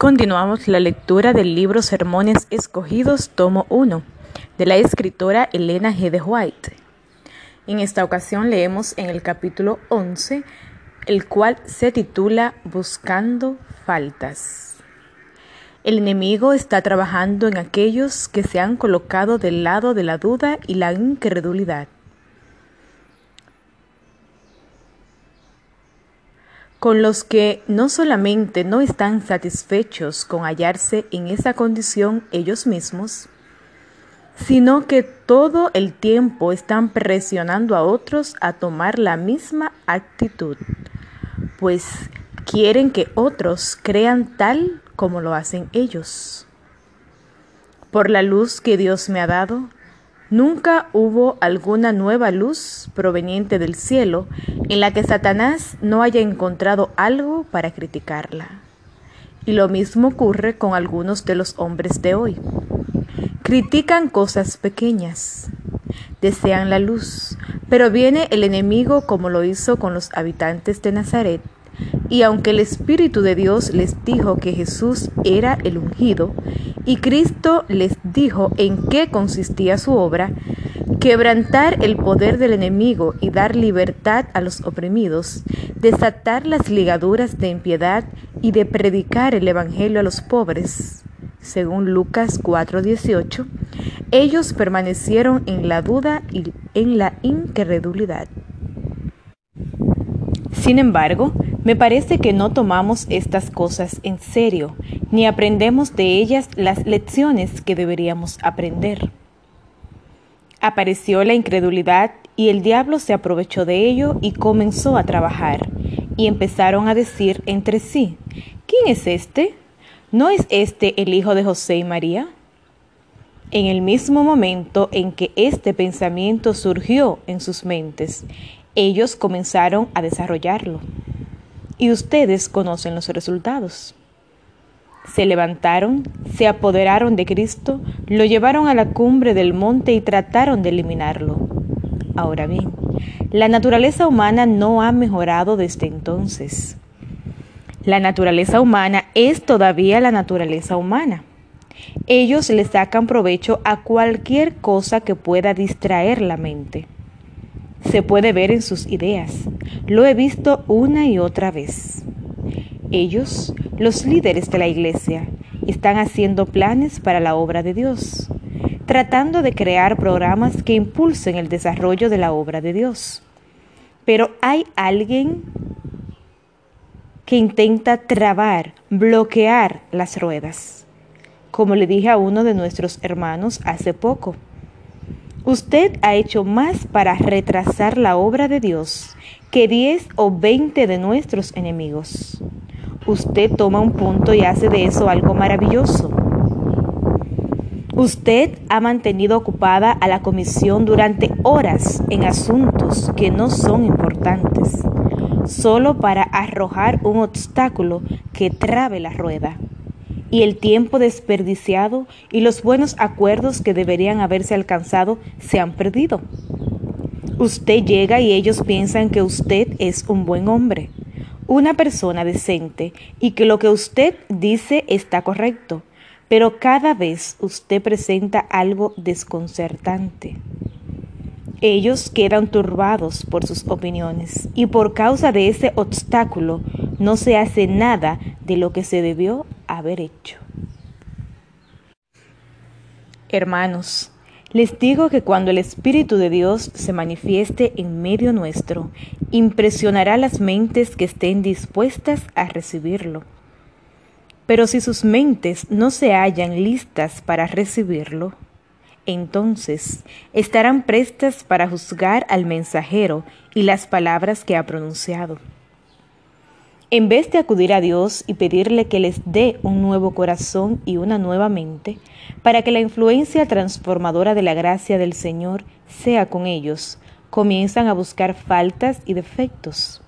Continuamos la lectura del libro Sermones Escogidos, tomo 1, de la escritora Elena G. de White. En esta ocasión leemos en el capítulo 11, el cual se titula Buscando faltas. El enemigo está trabajando en aquellos que se han colocado del lado de la duda y la incredulidad con los que no solamente no están satisfechos con hallarse en esa condición ellos mismos, sino que todo el tiempo están presionando a otros a tomar la misma actitud, pues quieren que otros crean tal como lo hacen ellos. Por la luz que Dios me ha dado, Nunca hubo alguna nueva luz proveniente del cielo en la que Satanás no haya encontrado algo para criticarla. Y lo mismo ocurre con algunos de los hombres de hoy. Critican cosas pequeñas, desean la luz, pero viene el enemigo como lo hizo con los habitantes de Nazaret y aunque el Espíritu de Dios les dijo que Jesús era el ungido, y Cristo les dijo en qué consistía su obra, quebrantar el poder del enemigo y dar libertad a los oprimidos, desatar las ligaduras de impiedad y de predicar el Evangelio a los pobres. Según Lucas 4:18, ellos permanecieron en la duda y en la incredulidad. Sin embargo, me parece que no tomamos estas cosas en serio, ni aprendemos de ellas las lecciones que deberíamos aprender. Apareció la incredulidad y el diablo se aprovechó de ello y comenzó a trabajar, y empezaron a decir entre sí, ¿quién es este? ¿No es este el hijo de José y María? En el mismo momento en que este pensamiento surgió en sus mentes, ellos comenzaron a desarrollarlo y ustedes conocen los resultados. Se levantaron, se apoderaron de Cristo, lo llevaron a la cumbre del monte y trataron de eliminarlo. Ahora bien, la naturaleza humana no ha mejorado desde entonces. La naturaleza humana es todavía la naturaleza humana. Ellos le sacan provecho a cualquier cosa que pueda distraer la mente se puede ver en sus ideas. Lo he visto una y otra vez. Ellos, los líderes de la iglesia, están haciendo planes para la obra de Dios, tratando de crear programas que impulsen el desarrollo de la obra de Dios. Pero hay alguien que intenta trabar, bloquear las ruedas, como le dije a uno de nuestros hermanos hace poco. Usted ha hecho más para retrasar la obra de Dios que 10 o 20 de nuestros enemigos. Usted toma un punto y hace de eso algo maravilloso. Usted ha mantenido ocupada a la comisión durante horas en asuntos que no son importantes, solo para arrojar un obstáculo que trabe la rueda y el tiempo desperdiciado y los buenos acuerdos que deberían haberse alcanzado se han perdido. Usted llega y ellos piensan que usted es un buen hombre, una persona decente y que lo que usted dice está correcto, pero cada vez usted presenta algo desconcertante. Ellos quedan turbados por sus opiniones y por causa de ese obstáculo no se hace nada de lo que se debió haber hecho. Hermanos, les digo que cuando el Espíritu de Dios se manifieste en medio nuestro, impresionará las mentes que estén dispuestas a recibirlo. Pero si sus mentes no se hallan listas para recibirlo, entonces estarán prestas para juzgar al mensajero y las palabras que ha pronunciado. En vez de acudir a Dios y pedirle que les dé un nuevo corazón y una nueva mente, para que la influencia transformadora de la gracia del Señor sea con ellos, comienzan a buscar faltas y defectos.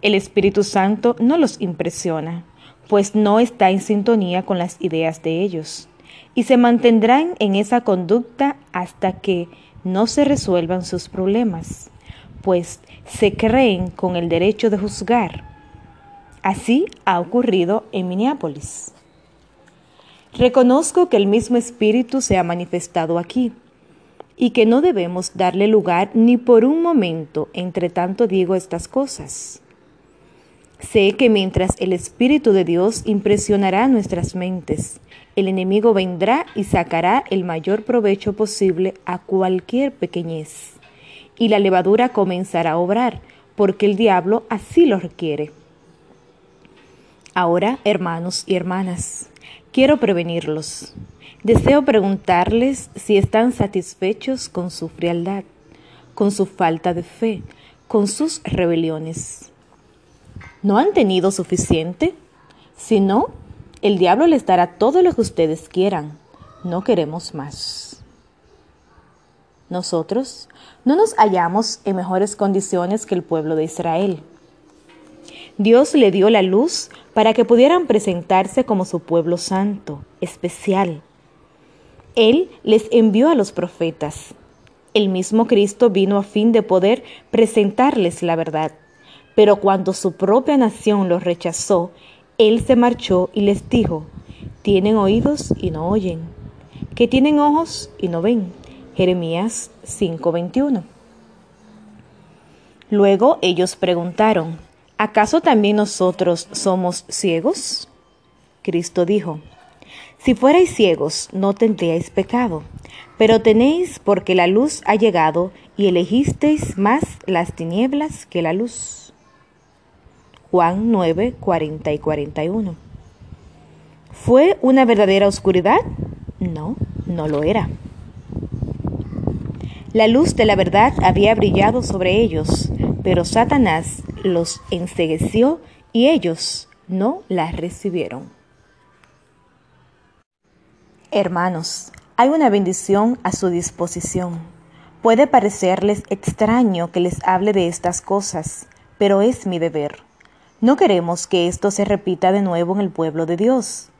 El Espíritu Santo no los impresiona, pues no está en sintonía con las ideas de ellos, y se mantendrán en esa conducta hasta que no se resuelvan sus problemas, pues se creen con el derecho de juzgar Así ha ocurrido en Minneapolis. Reconozco que el mismo espíritu se ha manifestado aquí y que no debemos darle lugar ni por un momento entre tanto digo estas cosas. Sé que mientras el Espíritu de Dios impresionará nuestras mentes, el enemigo vendrá y sacará el mayor provecho posible a cualquier pequeñez, y la levadura comenzará a obrar, porque el diablo así lo requiere. Ahora, hermanos y hermanas, quiero prevenirlos. Deseo preguntarles si están satisfechos con su frialdad, con su falta de fe, con sus rebeliones. ¿No han tenido suficiente? Si no, el diablo les dará todo lo que ustedes quieran. No queremos más. Nosotros no nos hallamos en mejores condiciones que el pueblo de Israel. Dios le dio la luz para que pudieran presentarse como su pueblo santo, especial, él les envió a los profetas. El mismo Cristo vino a fin de poder presentarles la verdad. Pero cuando su propia nación los rechazó, Él se marchó y les dijo, tienen oídos y no oyen, que tienen ojos y no ven. Jeremías 5:21. Luego ellos preguntaron, ¿acaso también nosotros somos ciegos? Cristo dijo, si fuerais ciegos, no tendríais pecado, pero tenéis porque la luz ha llegado y elegisteis más las tinieblas que la luz. Juan 9, 40 y 41. ¿Fue una verdadera oscuridad? No, no lo era. La luz de la verdad había brillado sobre ellos, pero Satanás los ensegueció y ellos no la recibieron. Hermanos, hay una bendición a su disposición. Puede parecerles extraño que les hable de estas cosas, pero es mi deber. No queremos que esto se repita de nuevo en el pueblo de Dios.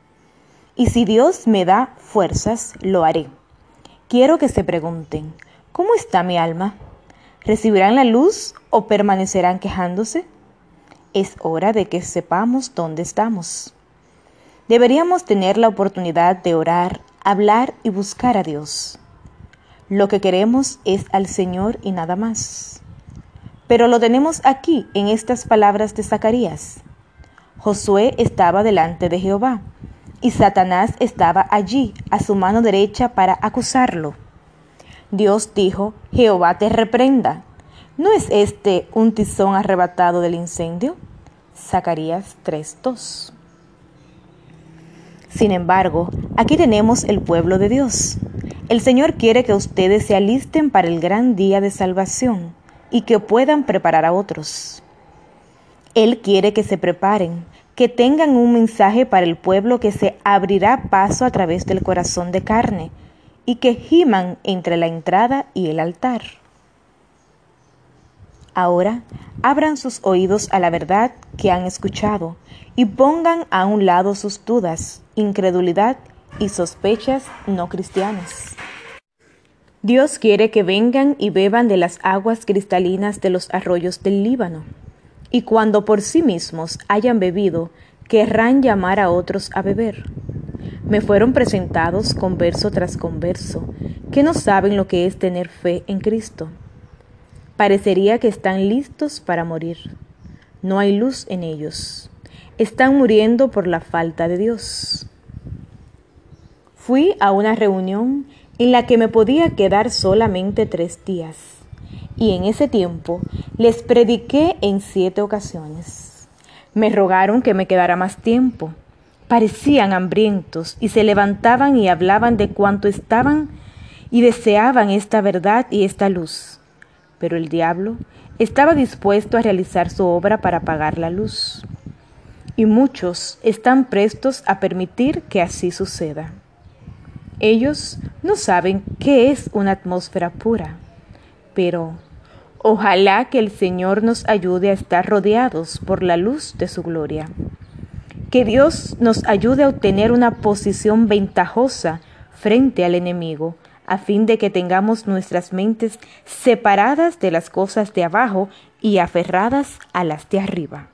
Y si Dios me da fuerzas, lo haré. Quiero que se pregunten, ¿cómo está mi alma? ¿Recibirán la luz o permanecerán quejándose? Es hora de que sepamos dónde estamos. Deberíamos tener la oportunidad de orar, hablar y buscar a Dios. Lo que queremos es al Señor y nada más. Pero lo tenemos aquí en estas palabras de Zacarías. Josué estaba delante de Jehová y Satanás estaba allí a su mano derecha para acusarlo. Dios dijo, Jehová te reprenda. ¿No es este un tizón arrebatado del incendio? Zacarías 3.2. Sin embargo, aquí tenemos el pueblo de Dios. El Señor quiere que ustedes se alisten para el gran día de salvación y que puedan preparar a otros. Él quiere que se preparen, que tengan un mensaje para el pueblo que se abrirá paso a través del corazón de carne y que giman entre la entrada y el altar. Ahora abran sus oídos a la verdad que han escuchado y pongan a un lado sus dudas, incredulidad y sospechas no cristianas. Dios quiere que vengan y beban de las aguas cristalinas de los arroyos del Líbano, y cuando por sí mismos hayan bebido, querrán llamar a otros a beber. Me fueron presentados converso tras converso, que no saben lo que es tener fe en Cristo Parecería que están listos para morir. No hay luz en ellos. Están muriendo por la falta de Dios. Fui a una reunión en la que me podía quedar solamente tres días, y en ese tiempo les prediqué en siete ocasiones. Me rogaron que me quedara más tiempo. Parecían hambrientos y se levantaban y hablaban de cuánto estaban y deseaban esta verdad y esta luz pero el diablo estaba dispuesto a realizar su obra para apagar la luz. Y muchos están prestos a permitir que así suceda. Ellos no saben qué es una atmósfera pura, pero ojalá que el Señor nos ayude a estar rodeados por la luz de su gloria. Que Dios nos ayude a obtener una posición ventajosa frente al enemigo, a fin de que tengamos nuestras mentes separadas de las cosas de abajo y aferradas a las de arriba.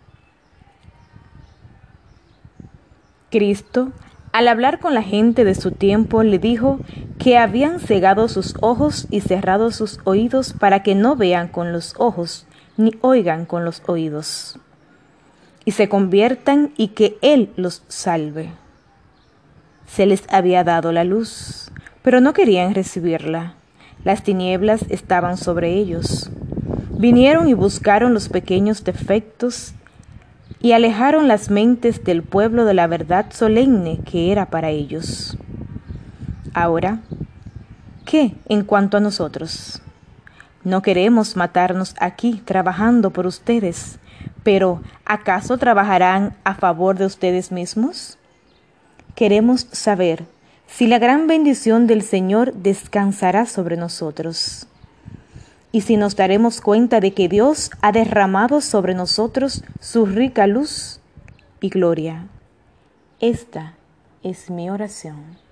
Cristo, al hablar con la gente de su tiempo, le dijo que habían cegado sus ojos y cerrado sus oídos para que no vean con los ojos ni oigan con los oídos, y se conviertan y que Él los salve. Se les había dado la luz, pero no querían recibirla. Las tinieblas estaban sobre ellos. Vinieron y buscaron los pequeños defectos y alejaron las mentes del pueblo de la verdad solemne que era para ellos. Ahora, ¿qué en cuanto a nosotros? No queremos matarnos aquí trabajando por ustedes, pero ¿acaso trabajarán a favor de ustedes mismos? Queremos saber si la gran bendición del Señor descansará sobre nosotros y si nos daremos cuenta de que Dios ha derramado sobre nosotros su rica luz y gloria. Esta es mi oración.